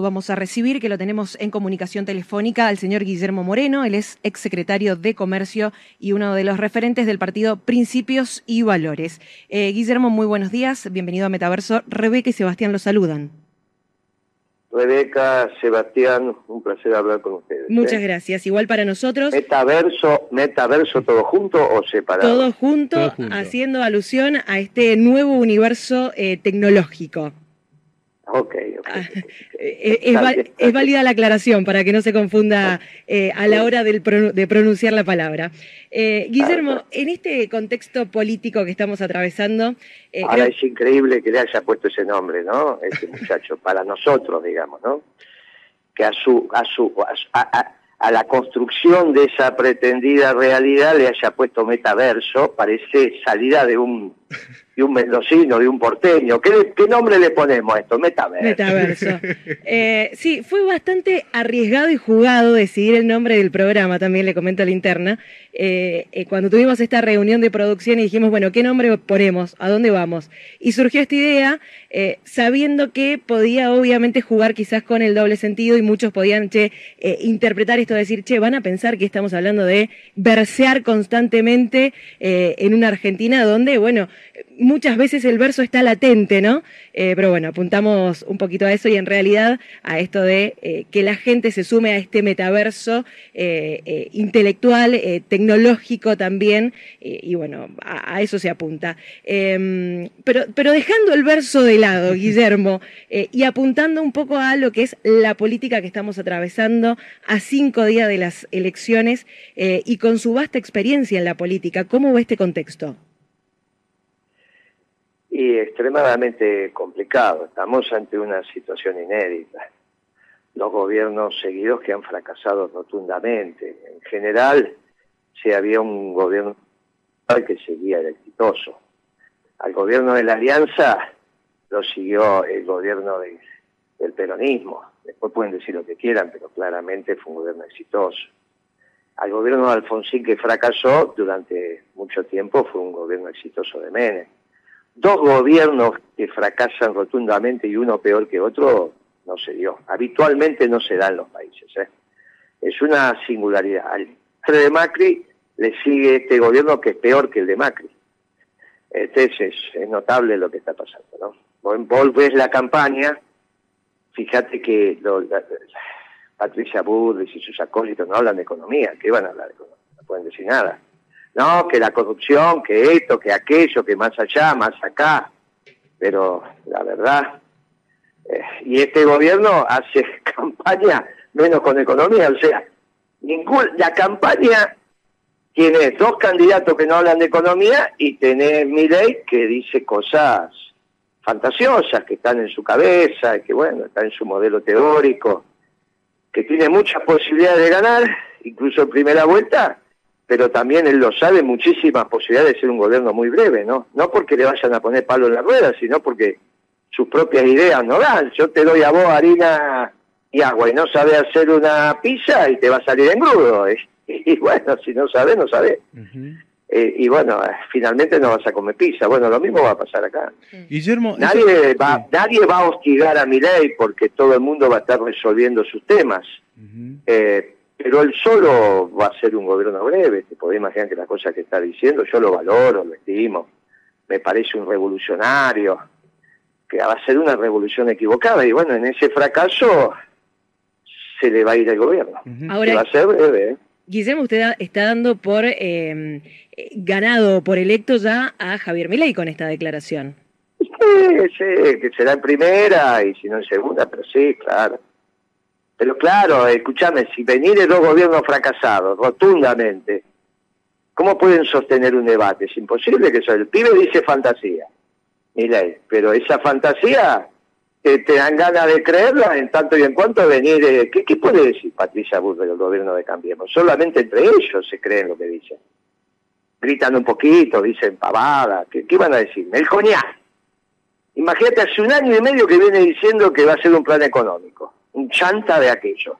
Vamos a recibir, que lo tenemos en comunicación telefónica, al señor Guillermo Moreno. Él es exsecretario de Comercio y uno de los referentes del partido Principios y Valores. Eh, Guillermo, muy buenos días. Bienvenido a Metaverso. Rebeca y Sebastián lo saludan. Rebeca, Sebastián, un placer hablar con ustedes. Muchas ¿eh? gracias. Igual para nosotros. Metaverso, metaverso todo junto o separado. Todo junto, haciendo alusión a este nuevo universo eh, tecnológico. Ok, ah, eh, es, válida la aclaración para que no se confunda eh, a la hora de pronunciar la palabra. Eh, Guillermo, en este contexto político que estamos atravesando... Ahora es increíble que le haya puesto ese nombre, ¿no? Este muchacho, para nosotros, digamos, ¿no? Que a su... A su a la construcción de esa pretendida realidad le haya puesto metaverso, parece salida de un de un mendocino, de un porteño. ¿Qué, qué nombre le ponemos a esto? Metaverso. Metaverso. Eh, sí, fue bastante arriesgado y jugado decidir el nombre del programa, también le comento a la interna. Eh, eh, cuando tuvimos esta reunión de producción y dijimos, bueno, ¿qué nombre ponemos? ¿A dónde vamos? Y surgió esta idea, sabiendo que podía obviamente jugar quizás con el doble sentido y muchos podían che, interpretar esto, decir, che, van a pensar que estamos hablando de versear constantemente en una Argentina donde, bueno, muchas veces el verso está latente, ¿no? Eh, pero bueno, apuntamos un poquito a eso y en realidad a esto de eh, que la gente se sume a este metaverso eh, intelectual, tecnológico también, y bueno, a, eso se apunta. Em, pero, pero dejando el verso de lado, Guillermo, y apuntando un poco a lo que es la política que estamos atravesando a cinco días de las elecciones y con su vasta experiencia en la política, ¿cómo ve este contexto? Y extremadamente complicado. Estamos ante una situación inédita. Los gobiernos seguidos que han fracasado rotundamente. En general, si había un gobierno que seguía el exitoso. Al gobierno de la Alianza lo siguió el gobierno del peronismo. Después pueden decir lo que quieran, pero claramente fue un gobierno exitoso. Al gobierno de Alfonsín que fracasó durante mucho tiempo fue un gobierno exitoso de Menem dos gobiernos que fracasan rotundamente y uno peor que otro, no se dio. Habitualmente no se da en los países. ¿eh? Es una singularidad. Al de Macri le sigue este gobierno que es peor que el de Macri. Entonces es, notable lo que está pasando. ¿no? Vos, ves la campaña, fíjate que Patricia Burris y sus acólitos no hablan de economía. ¿Qué van a hablar de economía? No pueden decir nada no, que la corrupción, que esto, que aquello, que más allá, más acá. Pero la verdad, eh, y este gobierno hace campaña menos con economía, o sea, ningún, la campaña tiene dos candidatos que no hablan de economía y tiene Milei que dice cosas fantasiosas que están en su cabeza, que bueno, está en su modelo teórico, que tiene muchas posibilidades de ganar, incluso en primera vuelta, pero también él lo sabe, muchísimas posibilidades de ser un gobierno muy breve, ¿no? No porque le vayan a poner palo en la rueda, sino porque sus propias ideas no dan. Yo te doy a vos harina y agua y no sabes hacer una pizza y te va a salir en grudo. Y, bueno, si no sabes, no sabes. Eh, y bueno, finalmente no vas a comer pizza. Bueno, lo mismo va a pasar acá. Guillermo, nadie, va, nadie va a hostigar a mi ley porque todo el mundo va a estar resolviendo sus temas. eh, pero él solo va a ser un gobierno breve, te podés imaginar que la cosa que está diciendo, yo lo valoro, lo estimo, me parece un revolucionario, que va a ser una revolución equivocada, y bueno, en ese fracaso se le va a ir el gobierno. Ahora, va a ser breve. ¿eh? Guillermo, usted está dando por eh, ganado, por electo ya a Javier Milei con esta declaración. Sí, sí, que será en primera y si no en segunda, pero sí, claro. Pero claro, escúchame, si venir dos gobiernos fracasados, rotundamente, ¿cómo pueden sostener un debate? Es imposible que eso. El pibe dice fantasía, ley, pero esa fantasía te dan ganas de creerla en tanto y en cuanto venir. ¿qué, puede decir Patricia Burr del gobierno de Cambiemos? Solamente entre ellos se creen lo que dicen. Gritan un poquito, dicen pavada. ¿Qué, van a decir? El coñac. Imagínate, hace un año y medio que viene diciendo que va a ser un plan económico chanta de aquello.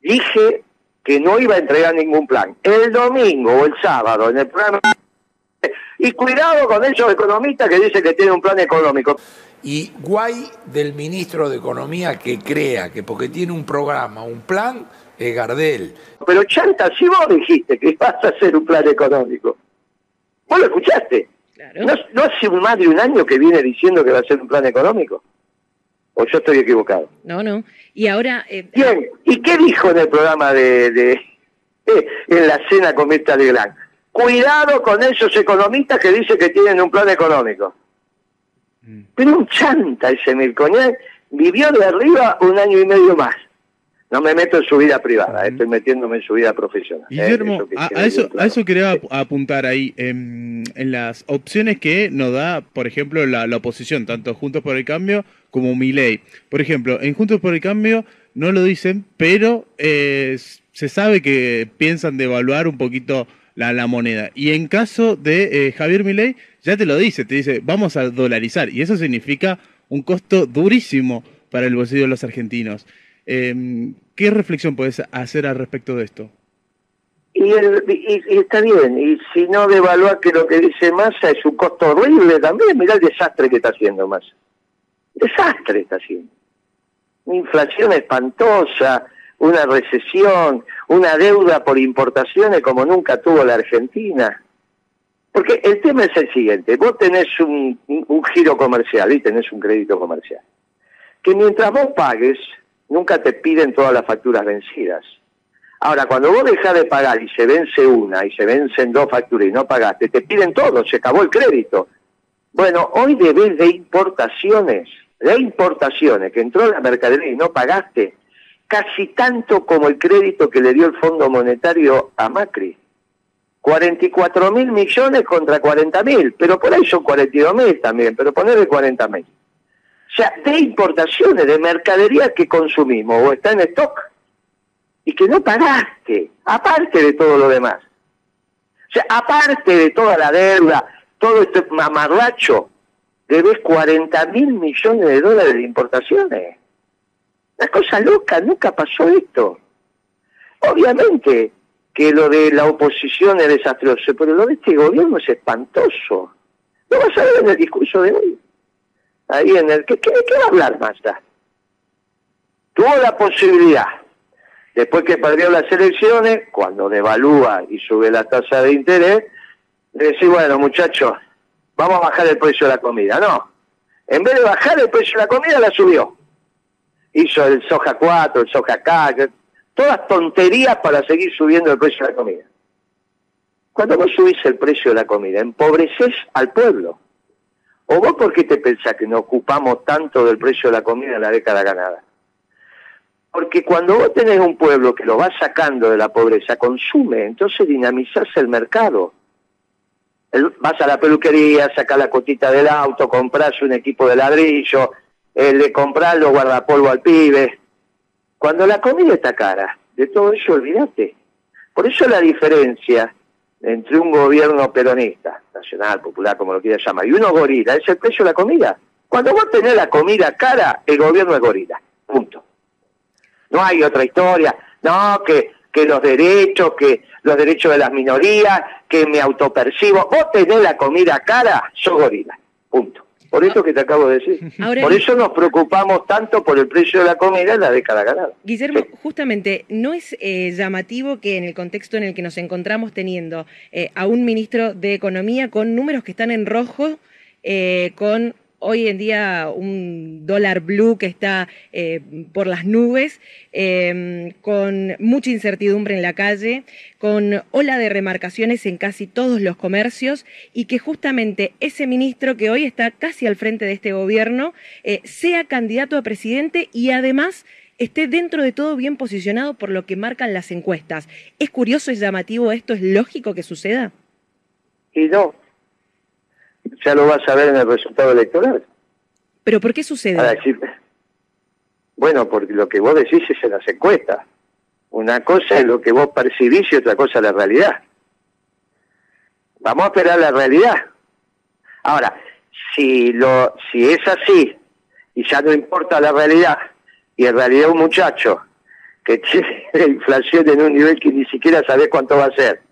Dije que no iba a entregar ningún plan. El domingo o el sábado en el programa Y cuidado con esos economistas que dicen que tienen un plan económico. Y guay del ministro de Economía que crea que porque tiene un programa, un plan, es Gardel. Pero Chanta, si vos dijiste que vas a hacer un plan económico, vos lo escuchaste. ¿No, ¿No hace más de un año que viene diciendo que va a hacer un plan económico? ¿O yo estoy equivocado? No, no. Y ahora... Eh... Bien, ¿y qué dijo en el programa de, de eh, en la cena con Mirta de Gran? Cuidado con esos economistas que dicen que tienen un plan económico. Mm. Pero un chanta ese Mircoñán vivió de arriba un año y medio más. No me meto en su vida privada, estoy metiéndome en su vida profesional. ¿eh? Guillermo, a, eso, a eso quería apuntar ahí, en, las opciones que nos da, por ejemplo, la, oposición, tanto Juntos por el Cambio como Milei. Por ejemplo, en Juntos por el Cambio no lo dicen, pero eh, se sabe que piensan devaluar un poquito la, la moneda. Y en caso de eh, Javier Milei, ya te lo dice, te dice, vamos a dolarizar. Y eso significa un costo durísimo para el bolsillo de los argentinos. Em, ¿Qué reflexión puedes hacer al respecto de esto? Y, está bien, y si no devalúa que lo que dice Massa es un costo horrible también, mira el desastre que está haciendo Massa. Desastre está haciendo. Una inflación espantosa, una recesión, una deuda por importaciones como nunca tuvo la Argentina. Porque el tema es el siguiente, vos tenés un giro comercial y tenés un crédito comercial, que mientras vos pagues, nunca te piden todas las facturas vencidas. Ahora, cuando vos dejas de pagar y se vence una y se vencen dos facturas y no pagaste, te piden todo, se acabó el crédito. Bueno, hoy debes de importaciones, de importaciones, que entró la mercadería y no pagaste, casi tanto como el crédito que le dio el Fondo Monetario a Macri. 44 mil millones contra 40 mil, pero por ahí son 42 mil también, pero ponerle 40 mil. Sea, de importaciones, de mercadería que consumimos o está en stock y que no pagaste, aparte de todo lo demás. O sea, aparte de toda la deuda, todo este mamarracho, debes 40 mil millones de dólares de importaciones. Una cosa loca, nunca pasó esto. Obviamente que lo de la oposición es desastroso, pero lo de este gobierno es espantoso. Lo vas a ver en el discurso de hoy ahí en el... ¿Qué, qué, a hablar Massa? Tuvo la posibilidad, después que perdió las elecciones, cuando devalúa y sube la tasa de interés, de decir, bueno muchachos, vamos a bajar el precio de la comida. No, en vez de bajar el precio de la comida, la subió. Hizo el soja 4, el soja K, todas tonterías para seguir subiendo el precio de la comida. Cuando vos subís el precio de la comida, empobreces al pueblo. ¿O vos por qué te pensás que no ocupamos tanto del precio de la comida en la década ganada? Porque cuando vos tenés un pueblo que lo va sacando de la pobreza, consume, entonces dinamizás el mercado. vas a la peluquería, sacás la cotita del auto, compras un equipo de ladrillo, eh, le compras los guardapolvo al pibe. Cuando la comida está cara, de todo eso olvídate. Por eso la diferencia entre un gobierno peronista, nacional, popular, como lo quieras llamar, y uno gorila, es el precio de la comida. Cuando vos tenés la comida cara, el gobierno es gorila. Punto. No hay otra historia. No, que, que los derechos, que los derechos de las minorías, que me autopercibo. Vos tenés la comida cara, sos gorila. Punto. Por eso que te acabo de decir. por eso nos preocupamos tanto por el precio de la comida en la década ganada. Guillermo, justamente, ¿no es eh, llamativo que en el contexto en el que nos encontramos teniendo eh, a un ministro de Economía con números que están en rojo, eh, con hoy en día un dólar blue que está eh, por las nubes, em, con mucha incertidumbre en la calle, con ola de remarcaciones en casi todos los comercios y que justamente ese ministro que hoy está casi al frente de este gobierno eh, sea candidato a presidente y además esté dentro de todo bien posicionado por lo que marcan las encuestas. ¿Es curioso, es llamativo esto? ¿Es lógico que suceda? Y no, ya lo vas a ver en el resultado electoral. ¿Pero por qué sucede? bueno, porque lo que vos decís es en las encuestas. Una cosa es lo que vos percibís y otra cosa es la realidad. Vamos a esperar la realidad. Ahora, si, lo, si es así y ya no importa la realidad, y en realidad un muchacho que tiene la inflación en un nivel que ni siquiera sabe cuánto va a ser,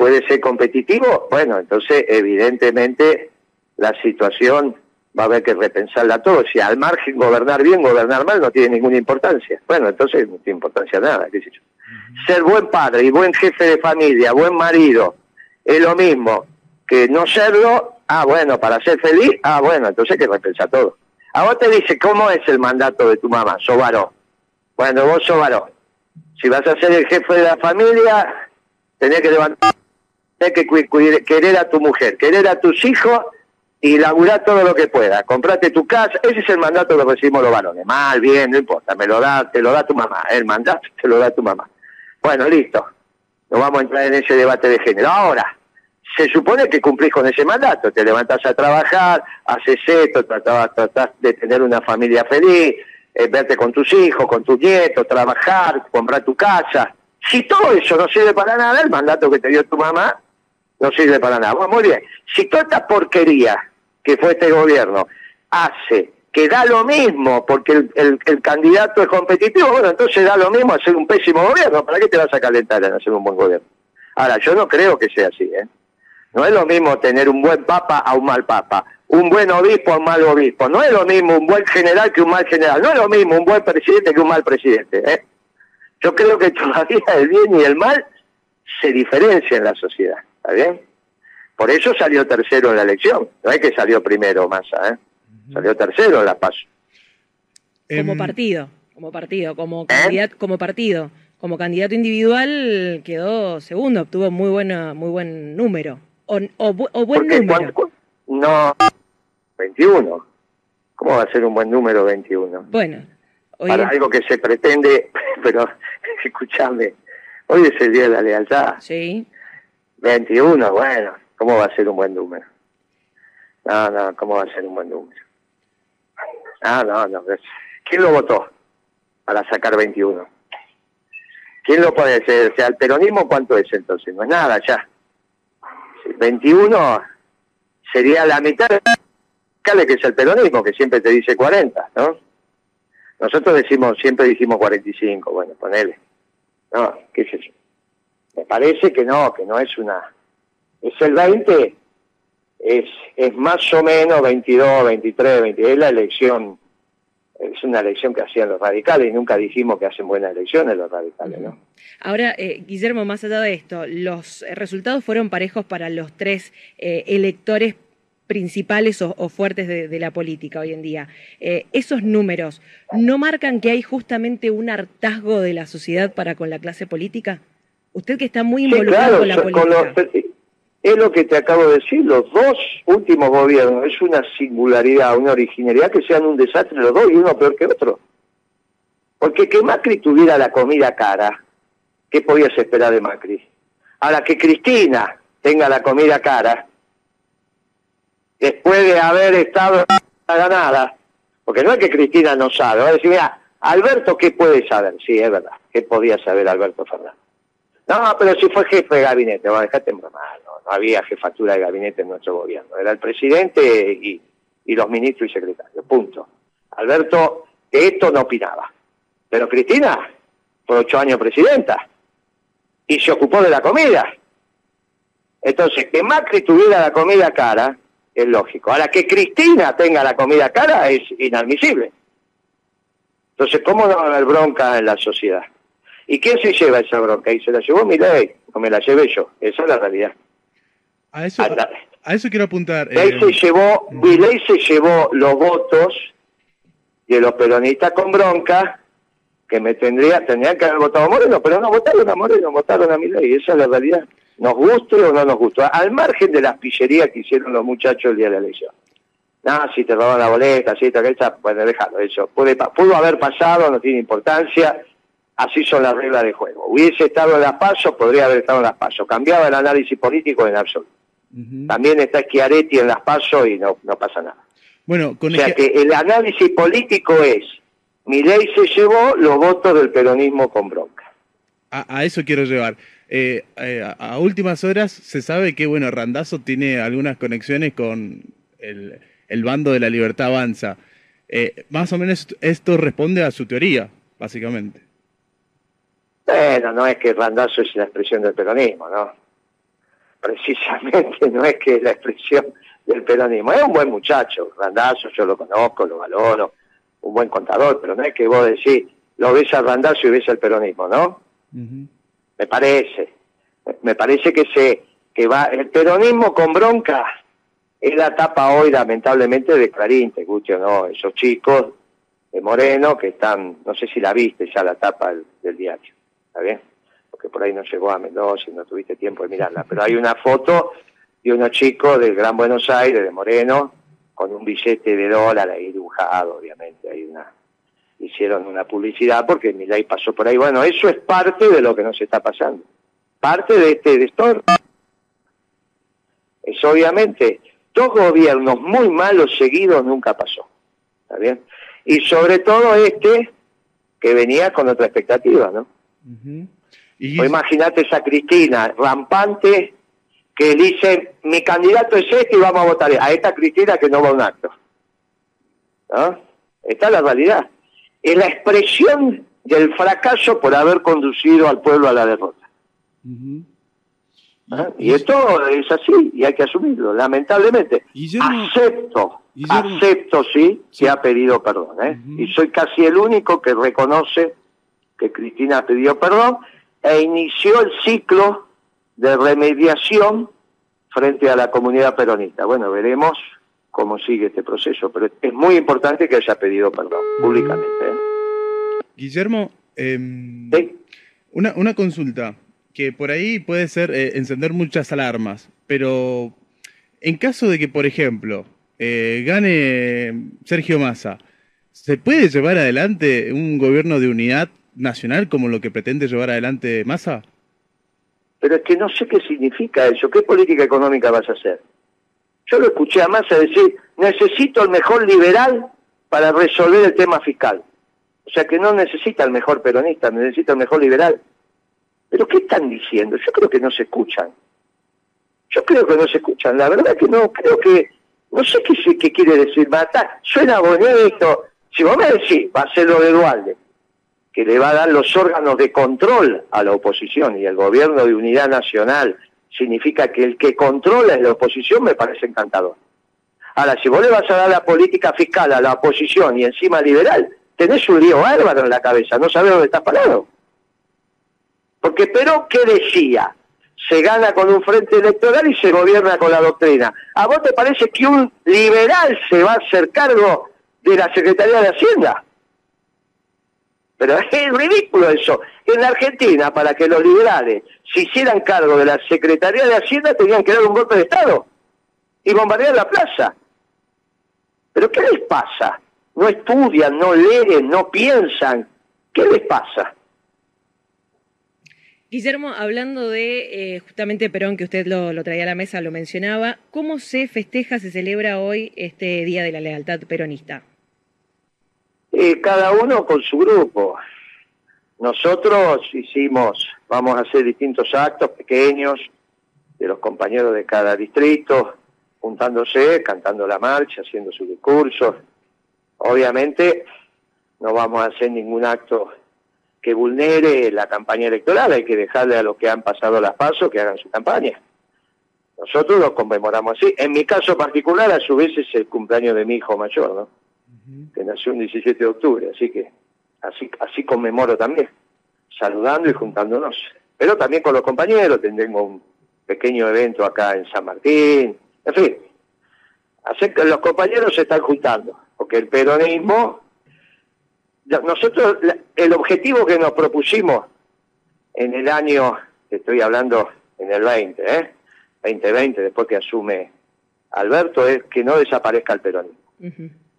puede ser competitivo, bueno, entonces evidentemente la situación va a haber que repensarla todo. Si al margen gobernar bien, gobernar mal no tiene ninguna importancia. Bueno, entonces no tiene importancia nada, qué sé yo. Ser buen padre y buen jefe de familia, buen marido, es lo mismo que no serlo. Ah, bueno, para ser feliz, ah, bueno, entonces hay que repensar todo. A vos te dice, ¿cómo es el mandato de tu mamá? Sos varón. Bueno, vos sos varón. Si vas a ser el jefe de la familia, tenés que levantar, tenés que querer a tu mujer, querer a tus hijos y laburar todo lo que pueda. Comprate tu casa, ese es el mandato que recibimos los varones. Mal, bien, no importa, me lo da, te lo da tu mamá, el mandato te lo da tu mamá. Bueno, listo. No vamos a entrar en ese debate de género. Ahora, se supone que cumplís con ese mandato, te levantás a trabajar, haces esto, tratás, de tener una familia feliz, eh, verte con tus hijos, con tus nietos, trabajar, comprar tu casa. Si todo eso no sirve para nada, el mandato que te dio tu mamá no sirve para nada. Bueno, muy bien. Si toda esta porquería que fue este gobierno hace que da lo mismo porque el, el, candidato es competitivo, bueno, entonces da lo mismo hacer un pésimo gobierno. ¿Para qué te vas a calentar en hacer un buen gobierno? Ahora, yo no creo que sea así, ¿eh? No es lo mismo tener un buen papa a un mal papa, un buen obispo a un mal obispo. No es lo mismo un buen general que un mal general. No es lo mismo un buen presidente que un mal presidente. ¿eh? Yo creo que todavía el bien y el mal se diferencian en la sociedad. ¿Está bien? Por eso salió tercero en la elección. No es que salió primero Massa, ¿eh? Salió tercero en la PASO. Como em, partido, como partido, como ¿Eh? candidato, como partido, como candidato individual quedó segundo, obtuvo muy buena, muy buen número o, o, buen número. no, 21. ¿Cómo va a ser un buen número 21? Bueno, para algo que se pretende, pero escúchame, hoy es el día de la lealtad. Sí. 21, bueno, ¿cómo va a ser un buen número? No, no, ¿cómo va a ser un buen número? Ah, no, no. ¿Quién lo votó para sacar 21? ¿Quién lo puede hacer? O sea, el peronismo, ¿cuánto es entonces? No es nada ya. 21 sería la mitad de que es el peronismo, que siempre te dice 40, ¿no? Nosotros decimos, siempre dijimos 45, bueno, ponele. No, qué sé yo. Me parece que no, que no es una... Es el 20, es, es más o menos 22, 23, 20, es la elección es una elección que hacían los radicales y nunca dijimos que hacen buenas elecciones los radicales, ¿no? Ahora, eh, Guillermo, más allá de esto, los resultados fueron parejos para los tres eh, electores principales o, fuertes de, la política hoy en día. Eh, ¿Esos números no marcan que hay justamente un hartazgo de la sociedad para con la clase política? Usted que está muy involucrado con la política. Es lo que te acabo de decir, los dos últimos gobiernos, es una singularidad, una originalidad que sean un desastre los dos y uno peor que otro. Porque que Macri tuviera la comida cara, ¿qué podías esperar de Macri? Ahora que Cristina tenga la comida cara, después de haber estado en la ganada, porque no es que Cristina no sabe, va a decir, mira, Alberto, ¿qué puede saber? Sí, es verdad, ¿qué podía saber Alberto Fernández? No, pero si fue jefe de gabinete, mal, no había jefatura de gabinete en nuestro gobierno. Era el presidente y, los ministros y secretarios. Punto. Alberto de esto no opinaba. Pero Cristina fue ocho años presidenta y se ocupó de la comida. Entonces, que Macri tuviera la comida cara es lógico. Ahora, que Cristina tenga la comida cara es inadmisible. Entonces, ¿cómo no va a haber bronca en la sociedad? ¿Y quién se lleva esa bronca? Y se la llevó mi ley, o me la llevé yo. Esa es la realidad. A eso, a, eso quiero apuntar. Eh, se llevó, se llevó los votos de los peronistas con bronca, que me tendría, tendrían que haber votado a Moreno, pero no votaron a Moreno, votaron a Milei, esa es la realidad. Nos guste o no nos gustó, al margen de las pillerías que hicieron los muchachos el día de la elección. No, si te roban la boleta, si te aquella, bueno, déjalo, eso. Puede, pudo haber pasado, no tiene importancia, así son las reglas de juego. Hubiese estado en las pasos, podría haber estado en las pasos. Cambiaba el análisis político en absoluto. También está Schiaretti en las pasos y no, no pasa nada. Bueno, con o sea que el análisis político es, mi ley se llevó los votos del peronismo con bronca. A, eso quiero llevar. Eh, eh, a, últimas horas se sabe que, bueno, Randazo tiene algunas conexiones con el, el bando de la libertad avanza. Eh, más o menos esto responde a su teoría, básicamente. Bueno, no es que Randazo es la expresión del peronismo, ¿no? precisamente no es que es la expresión del peronismo. Es un buen muchacho, Randazzo, yo lo conozco, lo valoro, un buen contador, pero no es que vos decís, lo ves a Randazzo y ves al peronismo, ¿no? Me parece. Me parece que se que va el peronismo con bronca es la tapa hoy lamentablemente de Clarín, te escucho, ¿no? Esos chicos de Moreno que están, no sé si la viste ya la tapa del, diario, ¿está bien? Porque por ahí no llegó a Mendoza y no tuviste tiempo de mirarla, pero hay una foto de unos chicos del Gran Buenos Aires, de Moreno, con un billete de dólar ahí dibujado, obviamente, hay una hicieron una publicidad porque ley pasó por ahí. Bueno, eso es parte de lo que nos está pasando. Parte de este de esto es obviamente dos gobiernos muy malos seguidos nunca pasó. ¿Está bien? Y sobre todo este que venía con otra expectativa, ¿no? Imagínate esa Cristina rampante que dice, mi candidato es este y vamos a votar a esta Cristina que no va a un acto. ¿No? Esta es la realidad. Es la expresión del fracaso por haber conducido al pueblo a la derrota. ¿Ah? Y esto es así y hay que asumirlo, lamentablemente. acepto, acepto sí, que ha pedido perdón. ¿eh? Y soy casi el único que reconoce que Cristina pidió perdón e inició el ciclo de remediación frente a la comunidad peronista. Bueno, veremos cómo sigue este proceso, pero es muy importante que haya pedido perdón públicamente. ¿eh? Guillermo, em, una, una consulta que por ahí puede ser eh, encender muchas alarmas, pero en caso de que, por ejemplo, eh, gane Sergio Massa, ¿se puede llevar adelante un gobierno de unidad nacional como lo que pretende llevar adelante Massa? pero es que no sé qué significa eso. ¿Qué política económica vas a hacer? Yo lo escuché a Massa decir, necesito el mejor liberal para resolver el tema fiscal. O sea que no necesita el mejor peronista, necesita el mejor liberal. ¿Pero qué están diciendo? Yo creo que no se escuchan. Yo creo que no se escuchan. La verdad que no, creo que, no sé qué, qué quiere decir matar. Suena bonito. Si vos me decís, va a ser lo de Dualde que le va a dar los órganos de control a la oposición y el gobierno de unidad nacional significa que el que controla es la oposición, me parece encantador. Ahora, si vos le vas a dar la política fiscal a la oposición y encima liberal, tenés un lío bárbaro en la cabeza, no sabés dónde estás parado. Porque pero ¿qué decía? Se gana con un frente electoral y se gobierna con la doctrina. ¿A vos te parece que un liberal se va a hacer cargo de la Secretaría de Hacienda? Pero es ridículo eso. En la Argentina, para que los liberales se hicieran cargo de la Secretaría de Hacienda, tenían que dar un golpe de Estado y bombardear la plaza. ¿Pero qué les pasa? No estudian, no leen, no piensan. ¿Qué les pasa? Guillermo, hablando de eh, justamente Perón, que usted lo, lo, traía a la mesa, lo mencionaba, ¿cómo se festeja, se celebra hoy este Día de la Lealtad Peronista? Cada uno con su grupo. Nosotros hicimos, vamos a hacer distintos actos pequeños de los compañeros de cada distrito, juntándose, cantando la marcha, haciendo sus discursos. Obviamente no vamos a hacer ningún acto que vulnere la campaña electoral, hay que dejarle a los que han pasado las pasos que hagan su campaña. Nosotros lo conmemoramos así. En mi caso particular, a su vez, es el cumpleaños de mi hijo mayor, ¿no? Que nació el 17 de octubre, así que así, así conmemoro también, saludando y juntándonos. Pero también con los compañeros, tendremos un pequeño evento acá en San Martín, en fin, así que los compañeros se están juntando, porque el peronismo, nosotros, el objetivo que nos propusimos en el año, estoy hablando en el 20, ¿eh? 2020, después que asume Alberto, es que no desaparezca el peronismo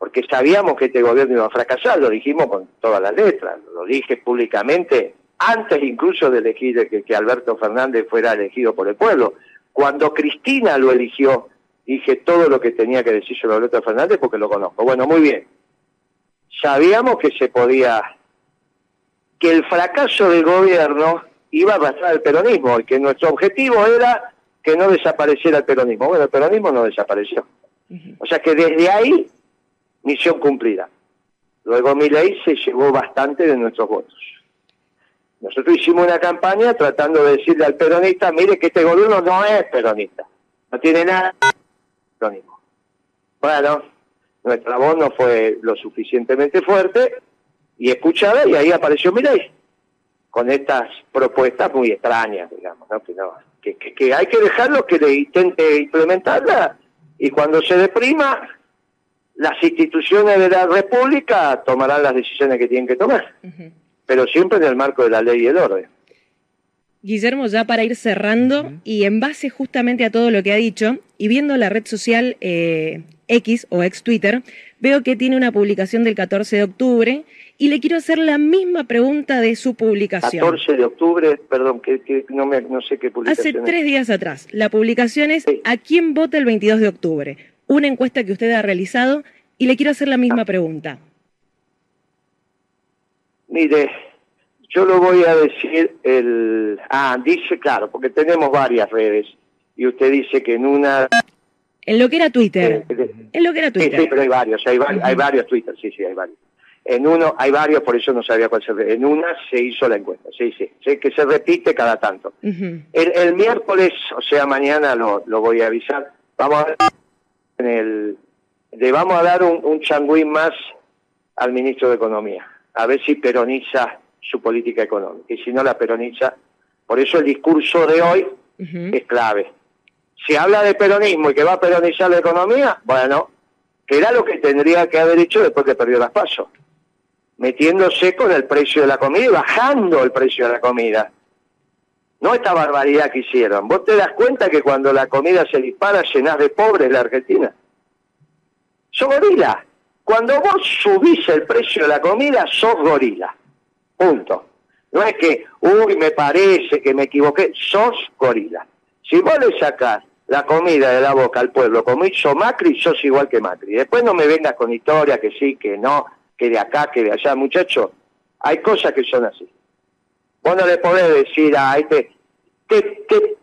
porque sabíamos que este gobierno iba a fracasar, lo dijimos con todas las letras, lo dije públicamente antes incluso de elegir que, Alberto Fernández fuera elegido por el pueblo. Cuando Cristina lo eligió, dije todo lo que tenía que decir sobre Alberto Fernández porque lo conozco. Bueno, muy bien. Sabíamos que se podía, que el fracaso del gobierno iba a arrastrar el peronismo y que nuestro objetivo era que no desapareciera el peronismo. Bueno, el peronismo no desapareció. O sea que desde ahí misión cumplida. Luego mi ley se llevó bastante de nuestros votos. Nosotros hicimos una campaña tratando de decirle al peronista, mire que este gobierno no es peronista, no tiene nada peronismo. Bueno, nuestra voz no fue lo suficientemente fuerte y escuchada y ahí apareció Mireille con estas propuestas muy extrañas, digamos, ¿no? Que, no, que, que, hay que dejarlo que le intente implementarla y cuando se deprima, las instituciones de la República tomarán las decisiones que tienen que tomar, pero siempre en el marco de la ley y el orden. Guillermo, ya para ir cerrando, y en base justamente a todo lo que ha dicho, y viendo la red social eh, X o ex Twitter, veo que tiene una publicación del 14 de octubre y le quiero hacer la misma pregunta de su publicación. 14 de octubre, perdón, que, no, me, no, sé qué publicación. Hace tres días atrás. La publicación es ¿A quién vota el 22 de octubre? Una encuesta que usted ha realizado y le quiero hacer la misma ah. pregunta. Mire, yo lo voy a decir el... Ah, dice, claro, porque tenemos varias redes y usted dice que en una... En lo que era Twitter. Eh, en lo que era Twitter. Sí, pero hay varios, hay, hay varios Twitter, sí, sí, hay varios. En uno, hay varios, por eso no sabía cuál ser. En una se hizo la encuesta, sí, sí. Sé que se repite cada tanto. el, miércoles, o sea, mañana lo, voy a avisar. Vamos a, en el, le vamos a dar un, un más al ministro de Economía, a ver si peroniza su política económica. Y si no la peroniza, por eso el discurso de hoy es clave. Si habla de peronismo y que va a peronizar la economía, bueno, que era lo que tendría que haber hecho después que perdió las pasos metiéndose con el precio de la comida y bajando el precio de la comida. No esta barbaridad que hicieron. Vos te das cuenta que cuando la comida se dispara llenás de pobres la Argentina. Sos gorila. Cuando vos subís el precio de la comida, sos gorila. Punto. No es que, uy, me parece que me equivoqué. Sos gorila. Si vos le sacás la comida de la boca al pueblo como hizo Macri, sos igual que Macri. Después no me vengas con historia que sí, que no que de acá, que de allá, muchacho. Hay cosas que son así. Vos no le podés decir a este, te, te,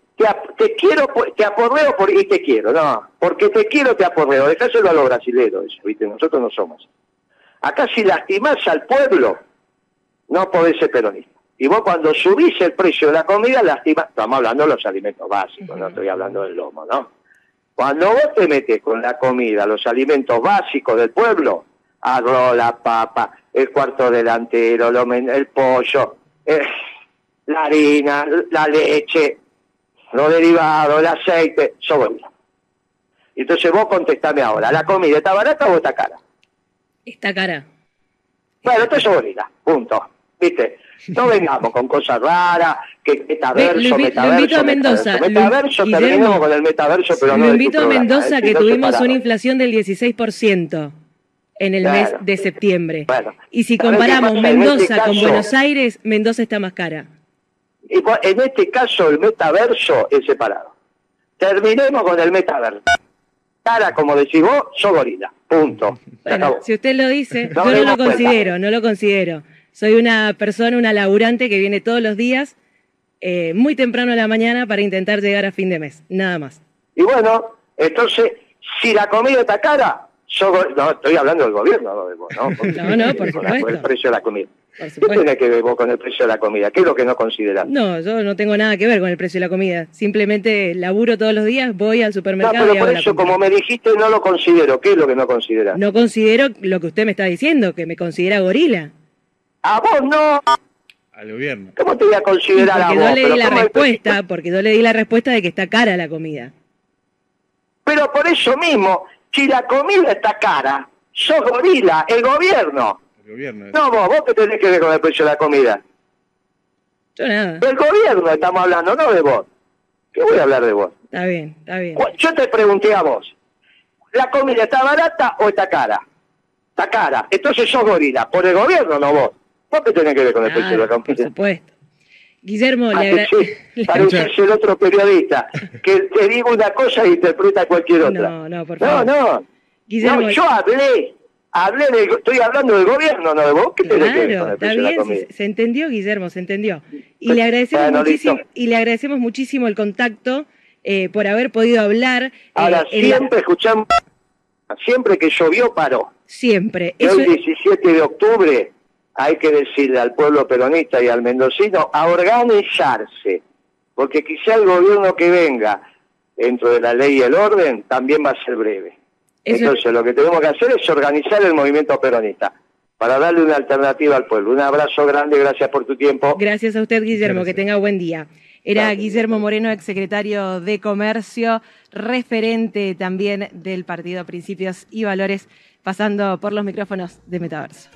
te, quiero, te aporreo por, y te quiero, no, porque te quiero, te aporreo, dejáselo a los brasileños, eso, ¿viste? nosotros no somos. Acá si lastimás al pueblo, no podés ser peronista. Y vos cuando subís el precio de la comida, lastimás, estamos hablando de los alimentos básicos, no estoy hablando del lomo, ¿no? Cuando vos te metes con la comida, los alimentos básicos del pueblo, arroz, la papa, el cuarto delantero, el pollo, eh, la harina, la leche, los derivados, el aceite, y Entonces vos contestame ahora, ¿la comida está barata o está cara? Está cara. Bueno, entonces bonita, punto. ¿Viste? No vengamos con cosas raras, que metaverso, Ve, metaverso. Lo invito a Mendoza. Metaverso, terminamos con el metaverso, pero lo no. Lo invito a Mendoza, que tuvimos una inflación del 16% en el mes de septiembre. y si comparamos este Mendoza con Buenos Aires, Mendoza está más cara. Y en este caso el metaverso es separado. Terminemos con el metaverso. Cara, como decís vos, sos gorila. Punto. si usted lo dice, yo no lo considero, no lo considero. Soy una persona, una laburante que viene todos los días, eh, muy temprano a la mañana, para intentar llegar a fin de mes. Nada más. Y bueno, entonces, si la comida está cara, no, estoy hablando del gobierno, no ¿no? no, no, por supuesto. el precio de la comida. ¿Qué tiene que ver vos con el precio de la comida? ¿Qué es lo que no consideras? No, yo no tengo nada que ver con el precio de la comida. Simplemente laburo todos los días, voy al supermercado. No, pero por eso, como me dijiste, no lo considero. ¿Qué es lo que no consideras? No considero lo que usted me está diciendo, que me considera gorila. ¿A vos no? Al gobierno. ¿Cómo te voy a considerar a vos? Porque no le di la respuesta, porque yo le di la respuesta de que está cara la comida. Pero por eso mismo, si la comida está cara, sos gorila, el gobierno. El gobierno No, vos, vos que tenés que ver con el precio de la comida. Yo nada. Del gobierno estamos hablando, no de vos. ¿Qué voy a hablar de vos? Está bien, está bien. Yo te pregunté a vos, ¿la comida está barata o está cara? Está cara. Entonces sos gorila, por el gobierno, no vos. ¿Vos qué tenés que ver con el precio de la comida? Por supuesto. Guillermo, le agradezco. el otro periodista, que te digo una cosa e interpreta cualquier otra. No, no, por favor. No, no. Guillermo, yo hablé, hablé estoy hablando del gobierno, no de vos. ¿Qué claro, está bien, se, entendió, Guillermo, se entendió. Y le agradecemos muchísimo, y le agradecemos muchísimo el contacto eh, por haber podido hablar. Eh, Ahora, siempre escuchamos, siempre que llovió paró. Siempre. el 17 de octubre hay que decirle al pueblo peronista y al mendocino a organizarse, porque quizá el gobierno que venga dentro de la ley y el orden también va a ser breve. Entonces lo que tenemos que hacer es organizar el movimiento peronista para darle una alternativa al pueblo. Un abrazo grande, gracias por tu tiempo. Gracias a usted, Guillermo, que tenga buen día. Era Guillermo Moreno, exsecretario de Comercio, referente también del partido Principios y Valores, pasando por los micrófonos de Metaverso.